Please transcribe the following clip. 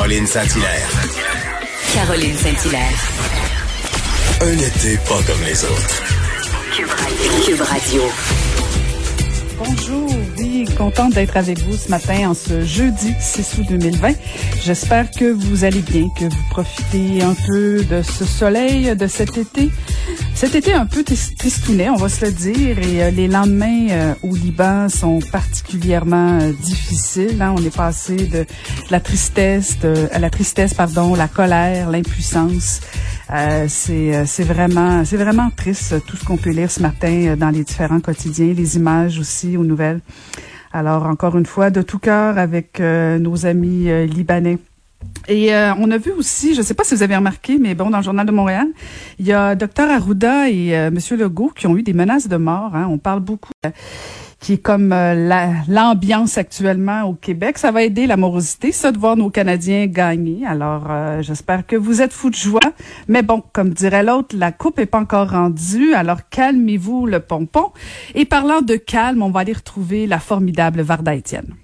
Caroline Saint-Hilaire. Caroline Saint-Hilaire. Un été pas comme les autres. Cube Radio. Bonjour, oui, contente d'être avec vous ce matin en ce jeudi 6 août 2020. J'espère que vous allez bien, que vous profitez un peu de ce soleil, de cet été. Cet été un peu tristounet, on va se le dire, et euh, les lendemains euh, au Liban sont particulièrement euh, difficiles. Hein. On est passé de, la tristesse, à la tristesse, pardon, la colère, l'impuissance. c'est c'est vraiment c'est vraiment triste tout ce qu'on peut lire ce matin dans les différents quotidiens, les images aussi aux nouvelles. Alors encore une fois, de tout cœur avec nos amis libanais et euh, on a vu aussi, je ne sais pas si vous avez remarqué, mais bon, dans le journal de Montréal, il y a Dr Arruda et euh, Monsieur Legault qui ont eu des menaces de mort. Hein. On parle beaucoup euh, qui est comme l'ambiance actuellement au Québec. Ça va aider la morosité, ça, de voir nos Canadiens gagner. Alors, j'espère que vous êtes fous de joie. Mais bon, comme dirait l'autre, la coupe est pas encore rendue. Alors, calmez-vous le pompon. Et parlant de calme, on va aller retrouver la formidable Varda Étienne.